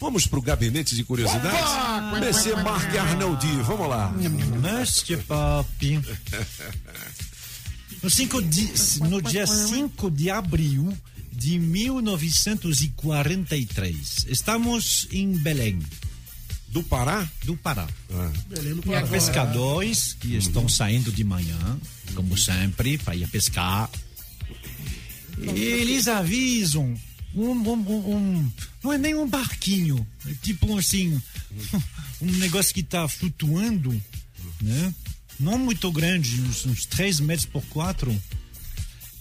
Vamos pro gabinete de curiosidades? Monsieur Marc Arnoldi, vamos lá. Monsieur Papi. No, cinco di- no dia 5 de abril de 1943, estamos em Belém, Do Pará? do Pará. Ah, Pescadores que estão saindo de manhã, como sempre, para ir pescar. E eles avisam um, um- um- não é nem um barquinho, é tipo assim, um negócio que está flutuando, né? Não muito grande, uns, uns 3 metros por 4.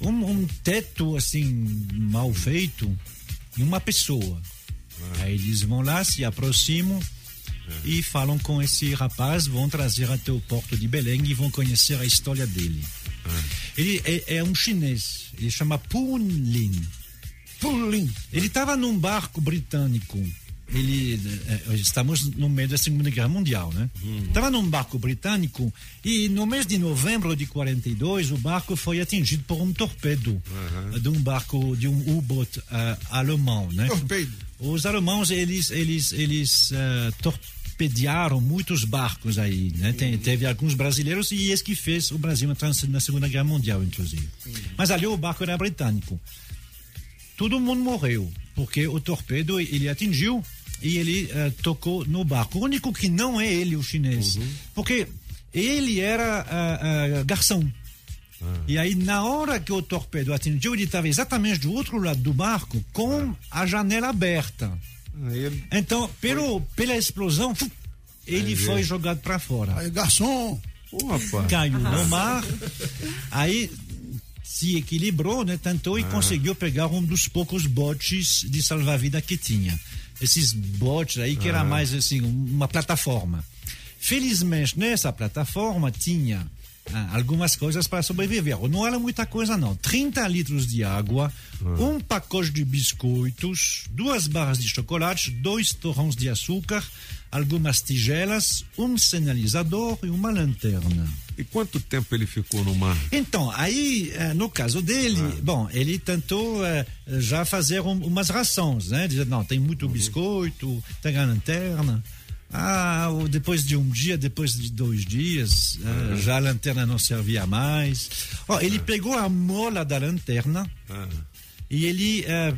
Um, um teto assim, mal feito, e uma pessoa. Aí eles vão lá, se aproximam e falam com esse rapaz, vão trazer até o porto de Belém e vão conhecer a história dele. Ele é, é um chinês, ele chama Pun Lin. Pun Lin. Ele estava num barco britânico. Ele, eh, estamos no meio da Segunda Guerra Mundial, né? Estava num barco britânico e no mês de novembro de 42 o barco foi atingido por um torpedo de um barco de um U-boat eh, alemão, né? Torpedo. Os alemãos eles eles eles eh, torpedearam muitos barcos aí, né? Tem- teve alguns brasileiros e esse que fez o Brasil entrar na Segunda Guerra Mundial, inclusive. Mas ali o barco era britânico. Todo mundo morreu porque o torpedo ele atingiu e ele eh, tocou no barco. O único que não é ele o chinês, porque ele era ah, ah, garçom. E aí, na hora que o torpedo atingiu, ele estava exatamente do outro lado do barco, com a janela aberta. aí ele- Então, pelo, pela explosão, fu- ele foi jogado para fora. Aí, garçom. Caiu no mar, aí se equilibrou, né? Tentou e conseguiu pegar um dos poucos botes de salva-vida que tinha. Esses botes aí que era mais assim, uma plataforma. Felizmente, nessa plataforma tinha ah, algumas coisas para sobreviver. Não era muita coisa, não. 30 litros de água, um pacote de biscoitos, duas barras de chocolate, dois torrões de açúcar, algumas tigelas, um sinalizador e uma lanterna. E quanto tempo ele ficou no mar? Então, aí, eh, no caso dele, bom, ele tentou eh, já fazer um- umas rações, né? Dizer, não, tem muito biscoito, tem a lanterna. Ah, depois de um dia, depois de dois dias, eh, já a lanterna não servia mais. Ó, ele pegou a mola da lanterna Ah, e ele, eh,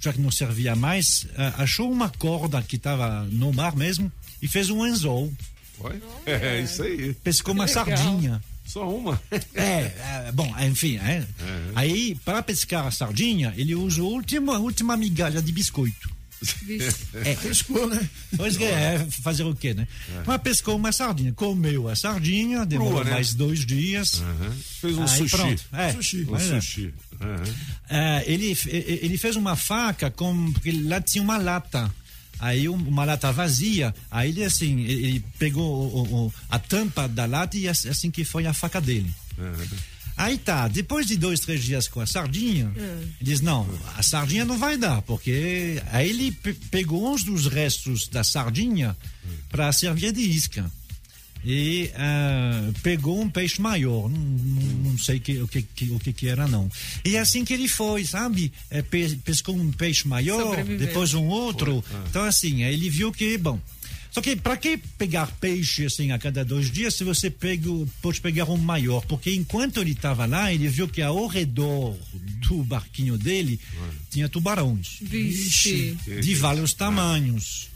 já que não servia mais, eh, achou uma corda que estava no mar mesmo e fez um anzol. foi? É, isso aí. Pescou uma sardinha. Só uma. É, é, bom, enfim, é. Aí, para pescar a sardinha, ele usou a última, a última migalha de biscoito. É, pescou, né? pois que é, fazer o quê, né? Mas pescou uma sardinha, comeu a sardinha, demorou Crua, né? mais dois dias. Aham. Fez um sushi. pronto. É, Sushi. Um é. sushi. É, ele, ele fez uma faca com. Porque lá tinha uma lata. Aí um- uma lata vazia. Aí ele assim, ele pegou o- o- a tampa da lata e assim assim que foi a faca dele. Aí tá, depois de dois, três dias com a sardinha, ele diz, não, a sardinha não vai dar, porque aí ele pe- pegou uns dos restos da sardinha para servir de isca. E ah, pegou um peixe maior, não, não- não sei que- o, que, que- o que que era não. E é assim que ele foi, sabe? É, pe- pescou um peixe maior, Sobreviveu. depois um outro. Então assim, aí ele viu que, bom... Só que para que pegar peixe assim a cada dois dias se você pega, pode pegar um maior? Porque enquanto ele estava lá, ele viu que ao redor do barquinho dele tinha tubarões Vixe. de vários tamanhos.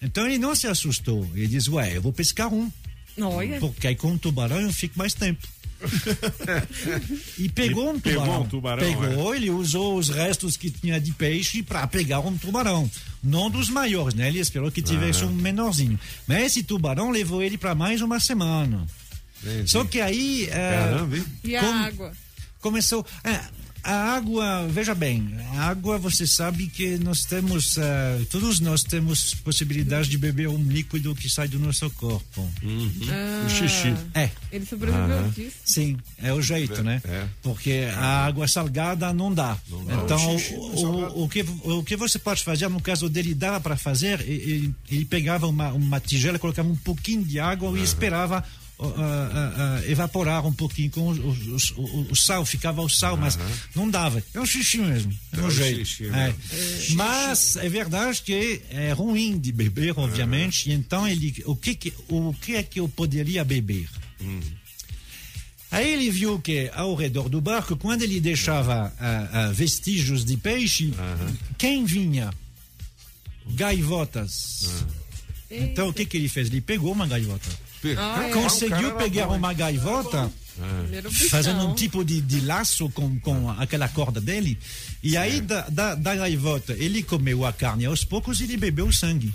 Então ele não se assustou. Ele diz: Ué, eu vou pescar um. Olha. Porque aí com o tubarão eu fico mais tempo. E pegou um pegou tubarão. um tubarão, Pegou, ele usou os restos que tinha de peixe para pegar um tubarão. Não dos maiores, né? Ele esperou que tivesse um menorzinho. Mas esse tubarão levou ele para mais uma semana. Entendi. Só que aí. é, Caramba, hein? E a Como- água? começou. é, a água, veja bem, a água você sabe que nós temos, eh, todos nós temos possibilidade de beber um líquido que sai do nosso corpo. Ah, O xixi. É, Ele sobreviveu disso. sim, é o jeito, né? é. Porque a água salgada não dá. Então, O xixi o, não o, o que, o que você pode fazer, no caso dele, dava para fazer, e- e- ele, pegava uma, uma tigela, colocava um pouquinho de água e esperava uh, uh, uh, evaporar um pouquinho com o, o, o, o sal, ficava o sal, mas não dava. É um xixi mesmo. É É um jeito. xixi É. mesmo. Mas é verdade que é ruim de beber, obviamente. Então ele, o que que, o que é que eu poderia beber? Aí ele viu que ao redor do barco, quando ele deixava ah, ah, vestígios de peixe, quem vinha? Gaivotas. Então o que que ele fez? Ele pegou uma gaivota. Ah, é. Conseguiu era pegar uma gaivota, bichão. fazendo um tipo de, de laço com, com aquela corda dele. E aí, da, da, da gaivota, ele comeu a carne aos poucos e ele bebeu o sangue.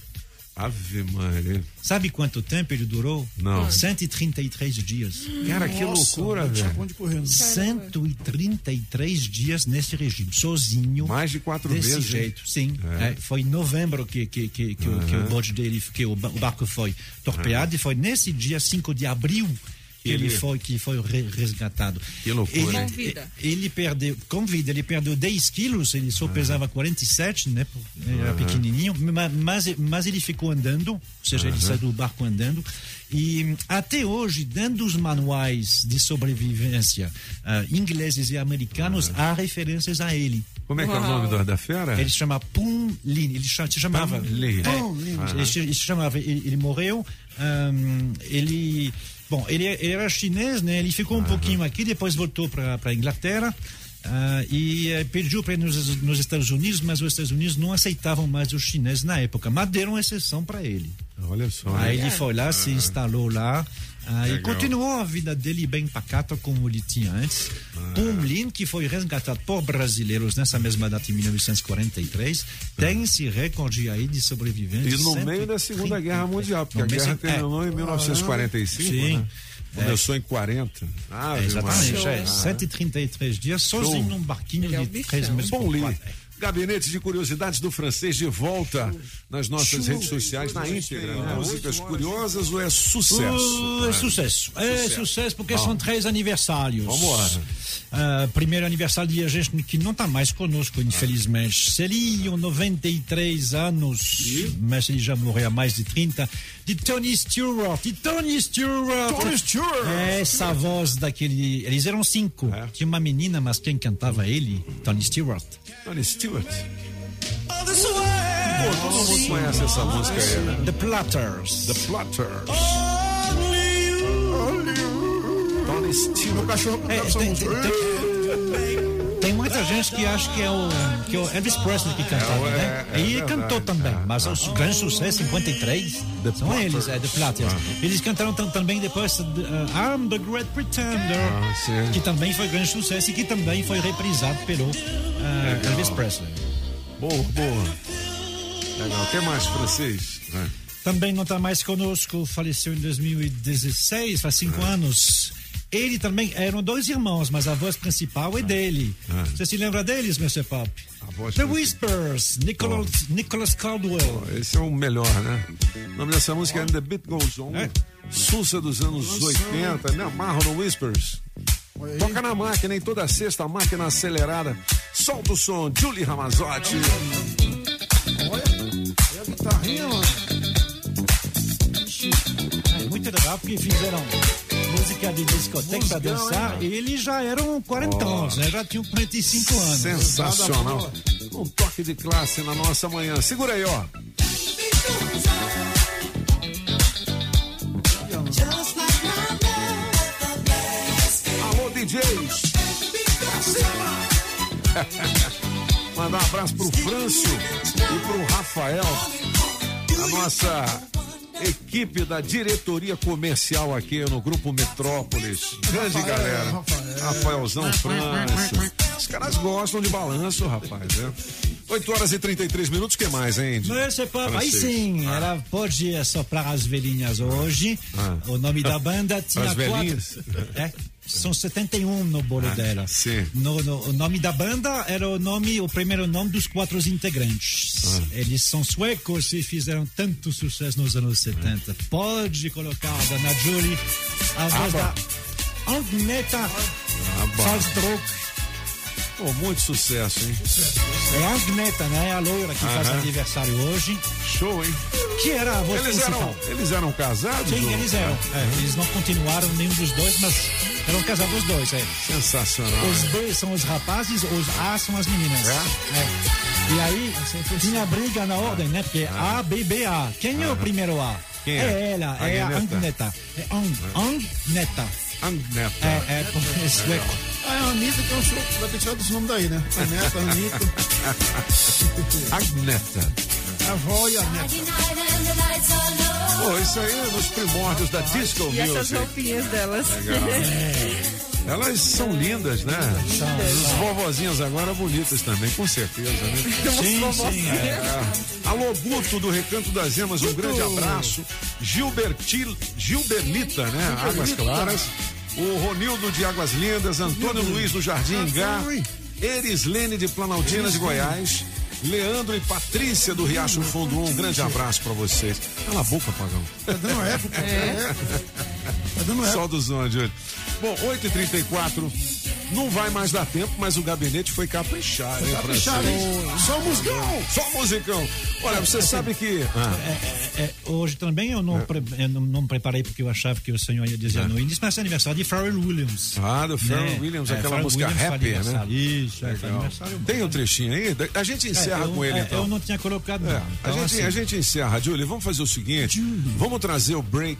Ave Maria. Sabe quanto tempo ele durou? Não. 133 dias. Cara, que loucura, Tinha velho. ponto de correr. né? 133 dias nesse regime, sozinho. Mais de quatro desse vezes. hein? jeito, sim. É. É, foi em novembro que, que, que, que, o, que o bote dele, que o, ba- o barco foi torpeado e foi nesse dia 5 de abril que ele, Ele- foi que foi re- resgatado. Que loucura, Ele, vida. ele perdeu, com vida, ele perdeu 10 quilos, ele só pesava 47, né? Ele era pequenininho, ma- mas, mas ele ficou andando, ou seja, ele saiu do barco andando. E até hoje, dentro dos manuais de sobrevivência ah, ingleses e americanos, há referências a ele. Como é que é o Uau. nome da, da fera? Ele se chama Pum Lin, ele se chamava. Pum Lin. É, Pum Lin. ele, se, ele se chamava, ele, ele morreu. ahn, ele. Bom, ele, ele era chinês, né? Ele ficou um pouquinho aqui, depois voltou para a Inglaterra. ah, e eh, pediu para ir nos, nos Estados Unidos, mas os Estados Unidos não aceitavam mais os chineses na época, mas deram exceção para ele. Olha só. Aí hein? ele foi lá, se instalou lá ah, e continuou a vida dele bem pacata como ele tinha antes. Pum Lin, que foi resgatado por brasileiros nessa mesma data em 1943, tem esse recorde aí de sobrevivência. E no meio da Segunda Guerra Mundial, porque a guerra é. terminou em 1945, Sim. né? Começou em 40. Ah, É, exatamente, Show. é, 133 dias sozinho num barquinho Ele é de um bichão. 3 metros Bom. Gabinete de Curiosidades do Francês de volta nas nossas redes sociais, na íntegra. Né? Músicas curiosas ou é sucesso? Uh, é sucesso. É sucesso porque são três aniversários. Vamos lá. Ah, primeiro aniversário de gente que não está mais conosco, infelizmente. Seriam 93 anos, mas ele já morreu há mais de 30. De Tony Stewart. De Tony Stewart. Tony Stewart. É essa voz daquele. Eles eram cinco. É. Tinha uma menina, mas quem cantava ele? Tony Stewart. Tony Stewart. Pô, todo mundo conhece essa música aí, né? The Platters. The Platters. Stewart. Meu cachorro É, essa tem, tem- tem- tem muita gente que acha que é o, que é o Elvis Presley que cantava, É, né? é, é e verdade, cantou também, é. mas o grande sucesso 53 The são Platters. eles, é The Platters. Eles cantaram tam- também depois uh, I'm the Great Pretender, Ah, que também foi grande sucesso e que também foi reprisado pelo uh, Elvis Presley. Boa, boa. Legal. O que mais, francês? É. Também não está mais conosco, faleceu em 2016, faz cinco Ah. anos. Ele também eram dois irmãos, mas a voz principal é dele. Ah. Você se lembra deles, Mr. Pop? A voz The. Whispers, Nicholas, Nicholas Caldwell. Esse é o melhor, né? O nome dessa música é The Beat Goes On. É. Sussa dos anos 80, me amarro no Whispers. Toca na máquina, em toda sexta, máquina acelerada. Solta o som, Julie Ramazotti. Olha, olha a guitarrinha, mano. É muito legal porque fizeram música de discoteca pra Musicão, dançar hein, e eles já eram quarentões, né? Já tinham 45 anos. Sensacional. Um toque de classe na nossa manhã. Segura aí, ó. Alô, DJs. Mandar um abraço pro Frâncio e pro Rafael, a nossa equipe da diretoria comercial aqui no Grupo Metrópolis. Grande Rafael, galera. Rafael. Rafaelzão França. Os caras gostam de balanço, rapaz, né? 8 horas e 33 minutos, o que mais, hein? Mas é pra- aí sim, ela pode soprar as velhinhas hoje. Ah. O nome da banda tinha As velhinhas? quatro. É, são 71 no bolo dela. Ah, sim. No, no- o nome da banda era o nome, o primeiro nome dos quatro integrantes. Ah. Eles são suecos e fizeram tanto sucesso nos anos 70. Pode colocar a Dona Julie, a voz da Agneta Ah, bom. Salzdruck. Pô, muito sucesso, hein? É a Agneta, né? A loira que faz Aham. aniversário hoje. Show, hein? Que era a voz Eles principal. eram, eles eram casados? Sim, ou- eles eram. É, eles não continuaram nenhum dos dois, mas eram casados os dois. É. Sensacional. Os B são os rapazes, os A são as meninas. É? É. E aí, tinha briga na ordem, né? Porque A, B, B, A. Quem é o primeiro A? Quem é? é? ela, é a Agneta. É Ang, Agneta. Agneta. É, é, esse sueco. Ah, é a Anitta que é um show. Vai ter que tirar desse nome daí, né? A neta, a Anitta, Agneta. A neta. Pô, isso aí é nos primórdios da disco E essas music. roupinhas delas. Elas são lindas, né? As vovozinhas agora bonitas também, com certeza, né? Sim, sim. É. É. Alô, Guto do Recanto das Emas, um grande abraço. Gilbertil, Gilberlita, né? Águas Claras. O Ronildo de Águas Lindas, Antônio Luiz do Jardim Ingá, Erislene de Planaltina de Goiás, Leandro e Patrícia do Riacho Fundo 1, um grande abraço pra vocês. Cala a boca, Pagão. Tá dando eco, pô. É. eco. Tá dando eco. Sol do som de hoje. Bom, 8h34, não vai mais dar tempo, mas o gabinete foi caprichar, hein, Caprichado, hein? Só musicão. Só musicão. Olha, você sabe que. Ah, É, hoje também eu não, pre- eu não, não preparei porque eu achava que o senhor ia dizer no início, mas é aniversário de Pharrell Williams. ah, do Pharrell né? Williams, É, aquela Pharrell música Williams rapper, né? Isso, é, aniversário. Tem o trechinho aí? A gente encerra É, eu, com ele, é, então. eu não tinha colocado, É, não. a, Então, gente, assim, a gente encerra, Julie. Vamos fazer o seguinte: vamos trazer o break